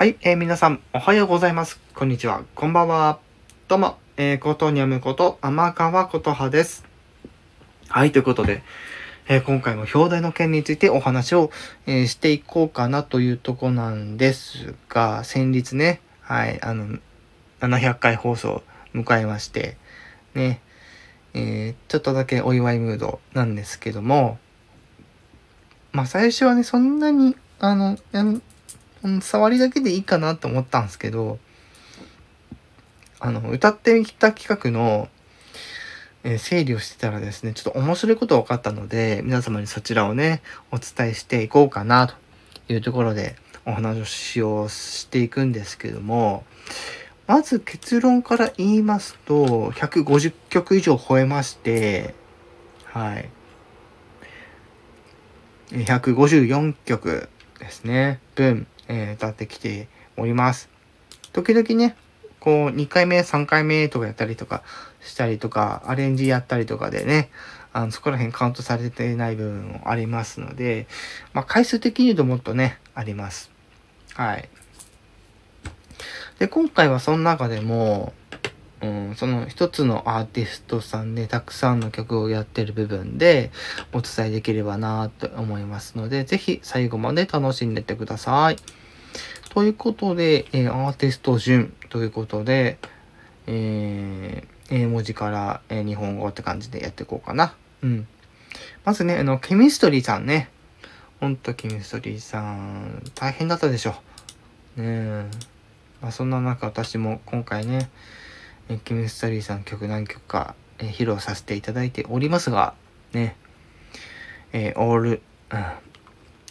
はい、えー皆さん、おはようございます。こんにちは。こんばんは。どうも、えー、ことにゃむこと、天川ことはです。はい、ということで、えー今回も表題の件についてお話を、えーしていこうかなというとこなんですが、先日ね、はい、あの、700回放送迎えまして、ね、えーちょっとだけお祝いムードなんですけども、まあ最初はね、そんなに、あの、触りだけでいいかなと思ったんですけど、あの、歌ってみた企画の、えー整理をしてたらですね、ちょっと面白いこと分かったので、皆様にそちらをね、お伝えしていこうかなというところでお話をしていくんですけども、まず結論から言いますと、150曲以上超えまして、はい。154曲ですね、分、えー歌ってきております。時々ね、こう、2回目、3回目とかやったりとかしたりとか、アレンジやったりとかでね、あのそこら辺カウントされてない部分もありますので、まあ、回数的に言うともっとね、あります。はい。で、今回はその中でも、うん、その一つのアーティストさんでたくさんの曲をやってる部分でお伝えできればなと思いますので、ぜひ最後まで楽しんでってください。ということで、えーアーティスト順ということで、えー英文字から、えー日本語って感じでやっていこうかな。うん。まずね、あの、ケミストリーさんね。ほんとケミストリーさん、大変だったでしょ。ねえ。まあ、そんな中、私も今回ね、えーケミストリーさん曲何曲か、えー披露させていただいておりますが、ね、えー、All、うん、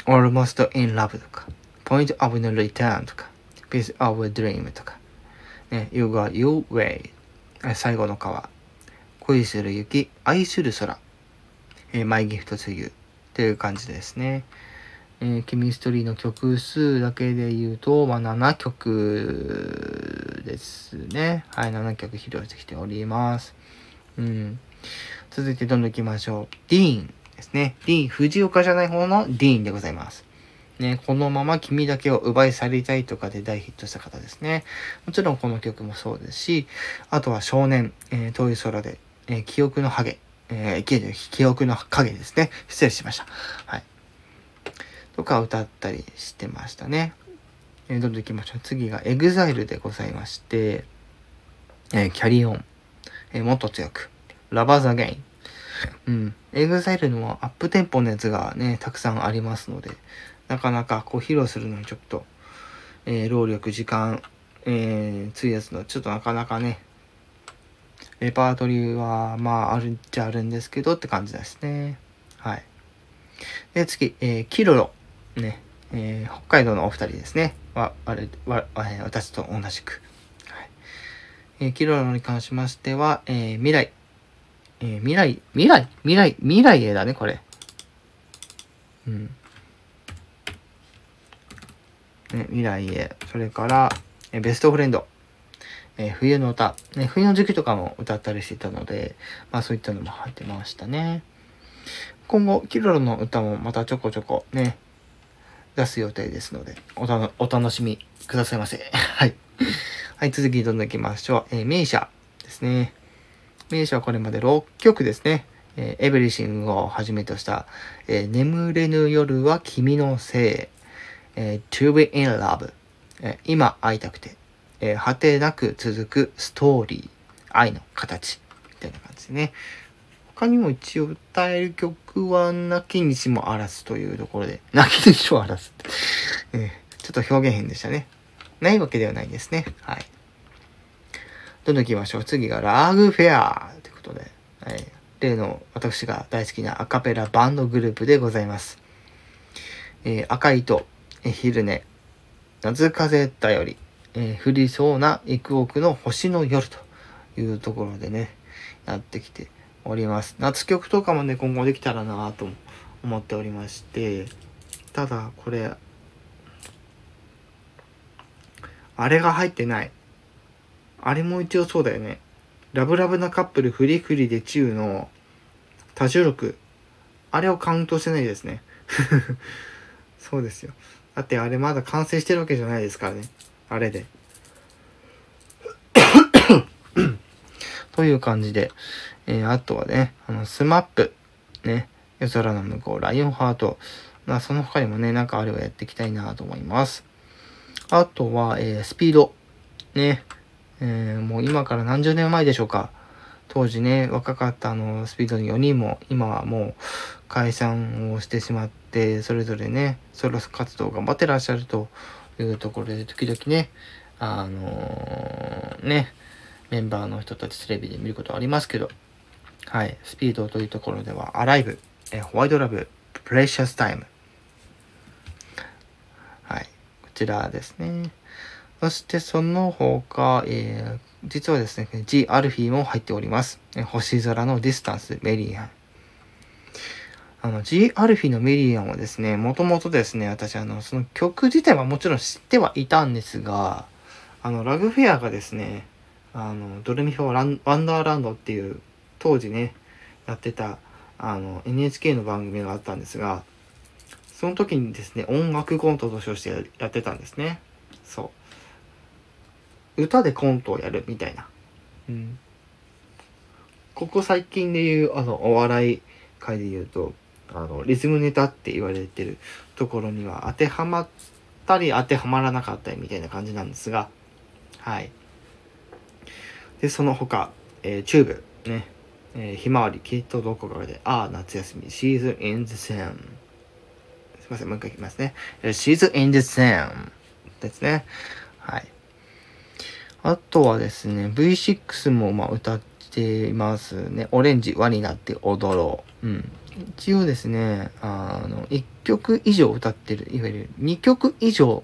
Almost in Love とか、Point of No Return とか、Piece of a Dream とか、ね、You Got Your Way、最後の川、恋する雪、愛する空、えー、My Gift to You という感じですね。えーケミストリーの曲数だけで言うと、まあ、7曲ですね。はい、7曲披露してきております。うん。続いてどんどん行きましょう。ディーンですね。ディーン、藤岡じゃない方のディーンでございます。ね、このまま君だけを奪い去りたいとかで大ヒットした方ですね。もちろんこの曲もそうですし、あとは少年、えー遠い空で、えー記憶のハゲ、えー、記記憶の影ですね。失礼しました。はい。とか歌ったりしてましたね。えーどんどん行きましょう。次が EXILE でございまして、えーキャリオン、えーもっと強く、ラバーザゲイン。うん。EXILE のアップテンポのやつがね、たくさんありますので、なかなかこう披露するのにちょっと、えー労力、時間、えー、費やすのちょっとなかなかね、レパートリーはまああるっちゃあるんですけどって感じですね。はい。で、次、えーキロロ。ね、えー北海道のお二人ですね。は、あれ、は、えー私と同じく。はい。えーキロロに関しましては、えー未来。えー未来、未来、未来、未来へだね、これ。うん。ね、未来へ。それから、えーベストフレンド。えー冬の歌、ね。冬の時期とかも歌ったりしてたので、まあそういったのも入ってましたね。今後、キロロの歌もまたちょこちょこね、出す予定ですので、おたのお楽しみくださいませ。はい。はい、続きどんどん行きましょう。えー、名車ですね。名車はこれまで6曲ですね。えーエブリシングをはじめとした、えー眠れぬ夜は君のせい、えー To be in love、えー今会いたくて、えー果てなく続くストーリー、愛の形、みたいな感じでね。他にも一応歌える曲は、なきにしもあらずというところで、なきにしもあらずって、えーちょっと表現変でしたね。ないわけではないですね。はい。どんどん行きましょう。次がラーグフェアということで、はい、例の私が大好きなアカペラバンドグループでございます。えー赤い糸、え昼寝、夏風だより、えー降りそうな幾億の星の夜というところでね、やってきております。夏曲とかもね、今後できたらなと思っておりまして、ただこれ、あれが入ってない。あれも一応そうだよね。ラブラブなカップルフリフリでチューの多重録。あれをカウントしてないですね。そうですよ。だってあれまだ完成してるわけじゃないですからね。あれで。という感じで、えー、あとはね、あの、 SMAP、ね、夜空の向こう、ライオンハート、まあ、その他にもね、なんかあればやっていきたいなと思います。あとは、えー、スピード。ね、えー、もう今から何十年前でしょうか。当時ね、若かったあの、スピードの4人も、今はもう解散をしてしまって、それぞれね、ソロ活動頑張ってらっしゃるというところで、時々ね、あのー、ね、メンバーの人たちテレビで見ることありますけど、はい、スピードというところでは、アライブ、えホワイトラブ、プレシャスタイム。はい、こちらですね。そしてその他、えー、実はですね、G アルフィーも入っております。星空のディスタンス、メリアン。あの、G アルフィーのメリアンはですね、もともとですね、私あの、その曲自体はもちろん知ってはいたんですが、あの、ラグフェアがですね、あの、ドレミフォーランワンダーランドっていう、当時ね、やってた、あの、NHK の番組があったんですが、その時にですね、音楽コントとしてやってたんですね。そう。歌でコントをやるみたいな。うん。ここ最近で言う、あの、お笑い界で言うと、あの、リズムネタって言われてるところには当てはまったり当てはまらなかったりみたいな感じなんですが、はい。で、その他、えー、チューブ、ね、えー、ひまわり、きっとどこかで、ああ、夏休み、シーズンイン the same。すいません、もう一回いきますね。シーズンイン the same ですね。はい。あとはですね、V6 もまあ歌っていますね。オレンジ、輪になって踊ろう。うん。一応ですね、あの、1曲以上歌ってる、いわゆる2曲以上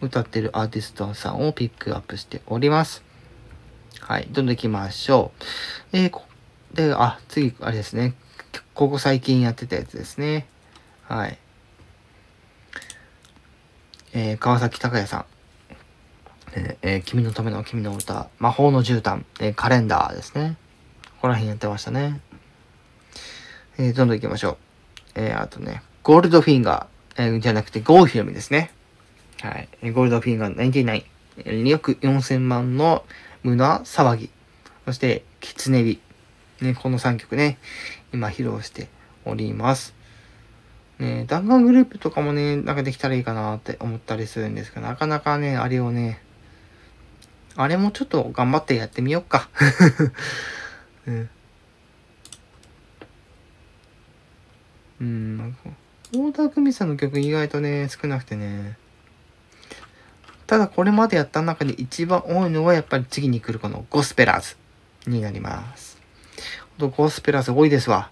歌ってるアーティストさんをピックアップしております。はい、どんどん行きましょう。えー、で、あ、次、あれですね。ここ最近やってたやつですね。はい。えー、川崎隆也さん。えー、君のための君の歌、魔法の絨毯、えー、カレンダーですね。ここら辺やってましたね。えー、どんどん行きましょう。えー、あとね、ゴールドフィンガー、えー、じゃなくてゴーフィルムですね。はい。ゴールドフィンガー99、2億4000万の胸騒ぎ。そして、キツネビ。ね、この3曲ね、今披露しております。ね、弾丸グループとかもね、なんかできたらいいかなって思ったりするんですけど、なかなかね、あれをね、あれもちょっと頑張ってやってみよ うか。うん。うんか、大田久美さんの曲意外とね、少なくてね。ただこれまでやった中で一番多いのはやっぱり次に来るこのゴスペラーズになります。ゴスペラーズ多いですわ。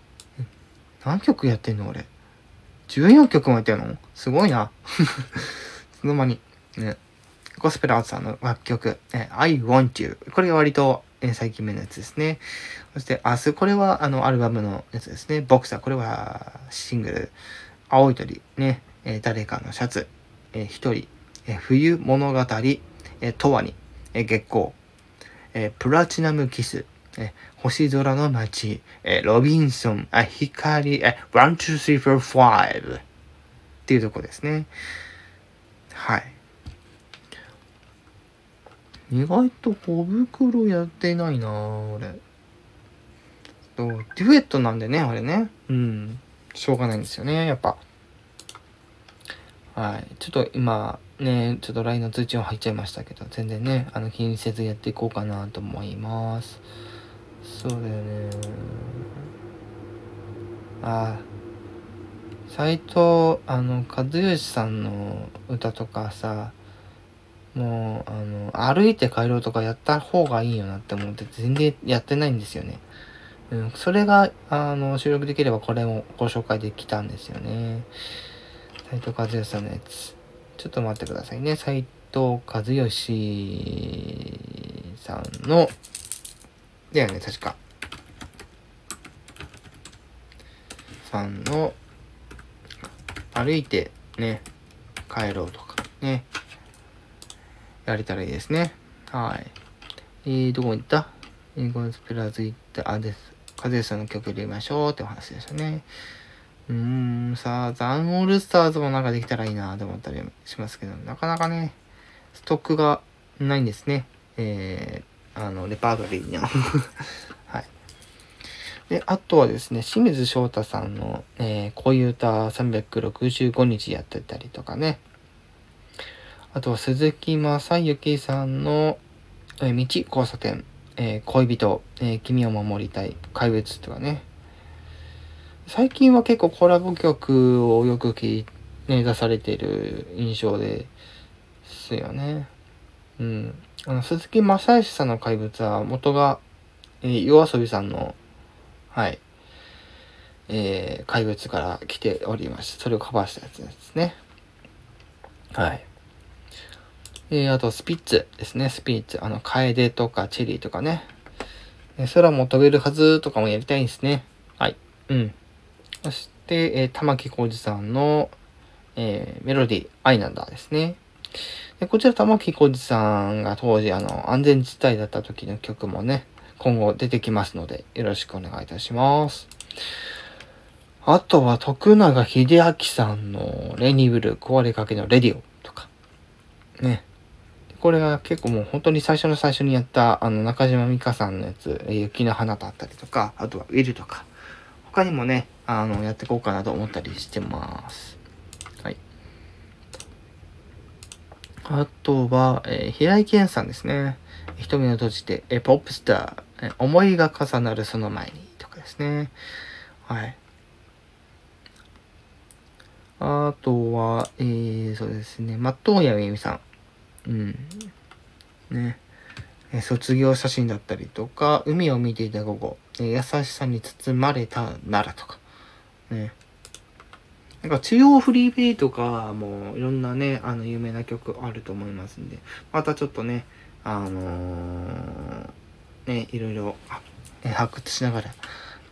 何曲やってんの俺。14曲もやってんの？すごいな。その間に。ね。ゴスペラーズさんの楽曲、え I Want You。これが割と、え最近目のやつですね。そして明日、これはあのアルバムのやつですね。ボクサー、これはシングル。青い鳥、ね。え誰かのシャツ、え一人、冬物語、えとわに、え月光、えプラチナムキス、え星空の街、えロビンソン、あ光、え1、2、3、4、5っていうとこですね。はい。意外と小袋やってないな俺。と、デュエットなんでね、あれね。うん。しょうがないんですよね、やっぱ。はい。ちょっと今、ね、ちょっと LINE の通知音入っちゃいましたけど、全然ね、あの、気にせずやっていこうかなと思います。そうだよね。あ。斎藤、あの、和義さんの歌とかさ、もう、あの、歩いて帰ろうとかやった方がいいよなって思って全然やってないんですよね。うん、それが、あの、収録できればこれもご紹介できたんですよね。斉藤和義さんのやつ。ちょっと待ってくださいね。斉藤和義さんの、だよね、確か。さんの、歩いてね、帰ろうとかね。やれたらいいですね。はい。えー、どこ行った？えー、ゴンスペラーズ行った、あ、です。和義さんの曲入れましょうってお話でしたね。うーん、さあ、ザンオールスターズもなんかできたらいいなと思ったりしますけど、なかなかね、ストックがないんですね。えー、あの、レパートリーには。はい。で、あとはですね、清水翔太さんの、えー、恋歌365日やってたりとかね。あとは鈴木正幸さんの、えー、道交差点、えー、恋人、えー、君を守りたい、怪物とかね。最近は結構コラボ曲をよく聞いね、出されている印象ですよね。うん。あの、鈴木正義さんの怪物は元が、えー、夜遊びさんの、はい、えー、怪物から来ておりまして、それをカバーしたやつですね。はい。えー、あと、スピッツですね、スピッツ。あの、カエデとかチェリーとかね。空も飛べるはずとかもやりたいんですね。はい。うん。そして、えー、玉置浩二さんの、えー、メロディー、愛なんだですね。でこちら玉置浩二さんが当時あの安全地帯だった時の曲もね、今後出てきますのでよろしくお願いいたします。あとは徳永秀明さんのレニブル壊れかけのレディオとか。ね。これが結構もう本当に最初の最初にやったあの中島美嘉さんのやつ、雪の花だったりとか、あとはウィルとか。他にもね、あの、やっていこうかなと思ったりしてます。はい。あとは、えー、平井堅さんですね。瞳を閉じて、えー、ポップスター、えー、思いが重なるその前に、とかですね。はい。あとは、えー、そうですね、松任谷由実さん。うん。ね。卒業写真だったりとか、海を見ていた午後、優しさに包まれたならとか。ね。なんか中央フリーペイとかもいろんなね、あの有名な曲あると思いますんで、またちょっとね、あのー、ね、いろいろ発掘しながら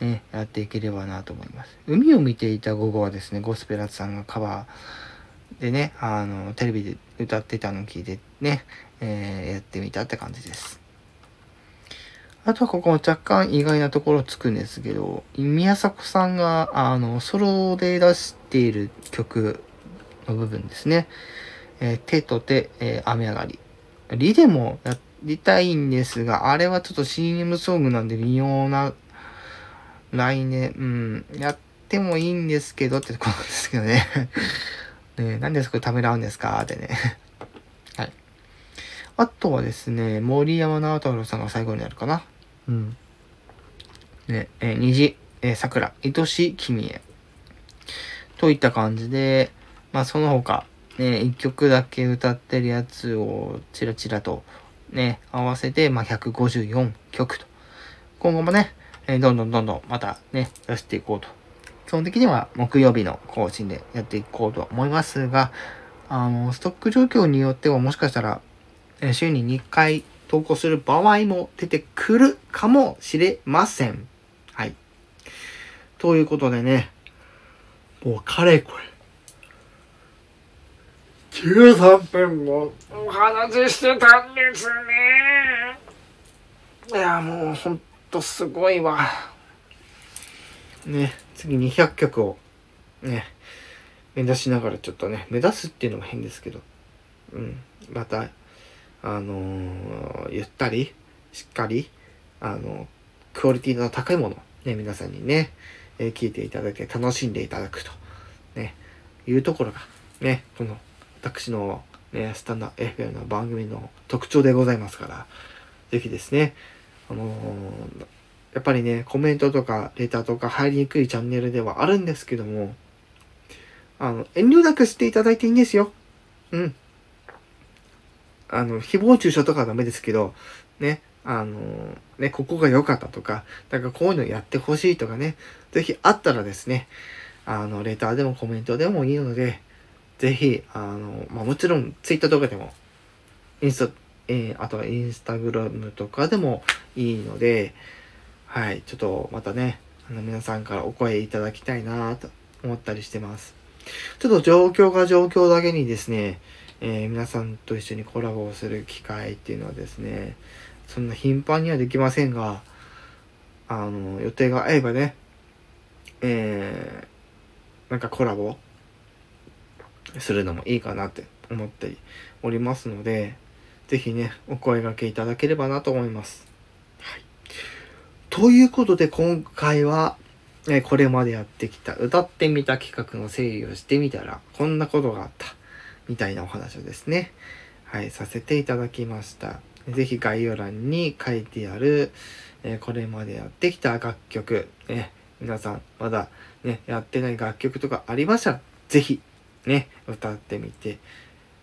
ね、やっていければなと思います。海を見ていた午後はですね、ゴスペラツさんがカバーでね、あの、テレビで歌ってたのを聞いてね、えー、やってみたって感じです。あとはここも若干意外なところつくんですけど、宮迫さんが、あの、ソロで出している曲の部分ですね。えー、手と手、えー、雨上がり。リでもやりたいんですが、あれはちょっと CM ソングなんで微妙な、来年、うん、やってもいいんですけどってところですけどね。ねなんでそこためらうんですかってね。はい。あとはですね、森山直太朗さんが最後になるかな。うん。ね、えー、虹、えー、桜、愛しい君へ。といった感じで、まあその他、ね、一曲だけ歌ってるやつをチラチラとね、合わせて、まあ154曲と。今後もね、えー、どんどんどんどんまたね、出していこうと。基本的には木曜日の更新でやっていこうと思いますが、あの、ストック状況によってはもしかしたら、え、週に2回投稿する場合も出てくるかもしれません。はい。ということでね、もうかれこれ、13分もお話ししてたんですね。いや、もうほんとすごいわ。ね、次200曲をね、目指しながらちょっとね、目指すっていうのも変ですけど、うん、またあのー、ゆったり、しっかり、あの、クオリティの高いもの、ね、皆さんにね、えー、聞いていただいて楽しんでいただくと、ね、いうところが、ね、この、私の、ね、スタンダ FM の番組の特徴でございますから、ぜひですね、あのー、やっぱりね、コメントとかレターとか入りにくいチャンネルではあるんですけども、あの、遠慮なくしていただいていいんですよ。うん。あの、誹謗中傷とかはダメですけど、ね、あの、ね、ここが良かったとか、なんかこういうのやってほしいとかね、ぜひあったらですね、あの、レターでもコメントでもいいので、ぜひ、あの、まあ、もちろん、ツイッターとかでも、インスタ、えー、あとはインスタグラムとかでもいいので、はい、ちょっとまたね、あの皆さんからお声いただきたいなと思ったりしてます。ちょっと状況が状況だけにですね、えー、皆さんと一緒にコラボをする機会っていうのはですね、そんな頻繁にはできませんが、あの、予定が合えばね、えーなんかコラボするのもいいかなって思っておりますので、ぜひね、お声掛けいただければなと思います。はい。ということで今回は、えこれまでやってきた歌ってみた企画の整理をしてみたら、こんなことがあった。みたいなお話をですね、はい、させていただきました。ぜひ概要欄に書いてある、えこれまでやってきた楽曲、ね、皆さんまだね、やってない楽曲とかありましたら、ぜひね、歌ってみて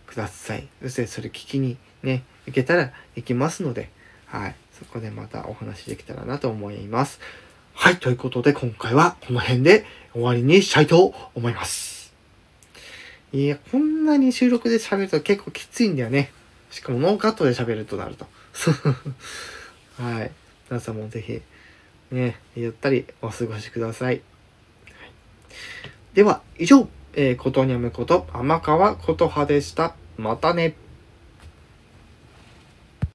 ください。そしてそれ聞きにね、行けたら行きますので、はい、そこでまたお話できたらなと思います。はい、ということで今回はこの辺で終わりにしたいと思います。いや、こんなに収録で喋ると結構きついんだよね。しかもノーカットで喋るとなると。はい。皆さんもぜひ、ね、ゆったりお過ごしください。では、以上、えー、ことにゃむこと、天川ことはでした。またね。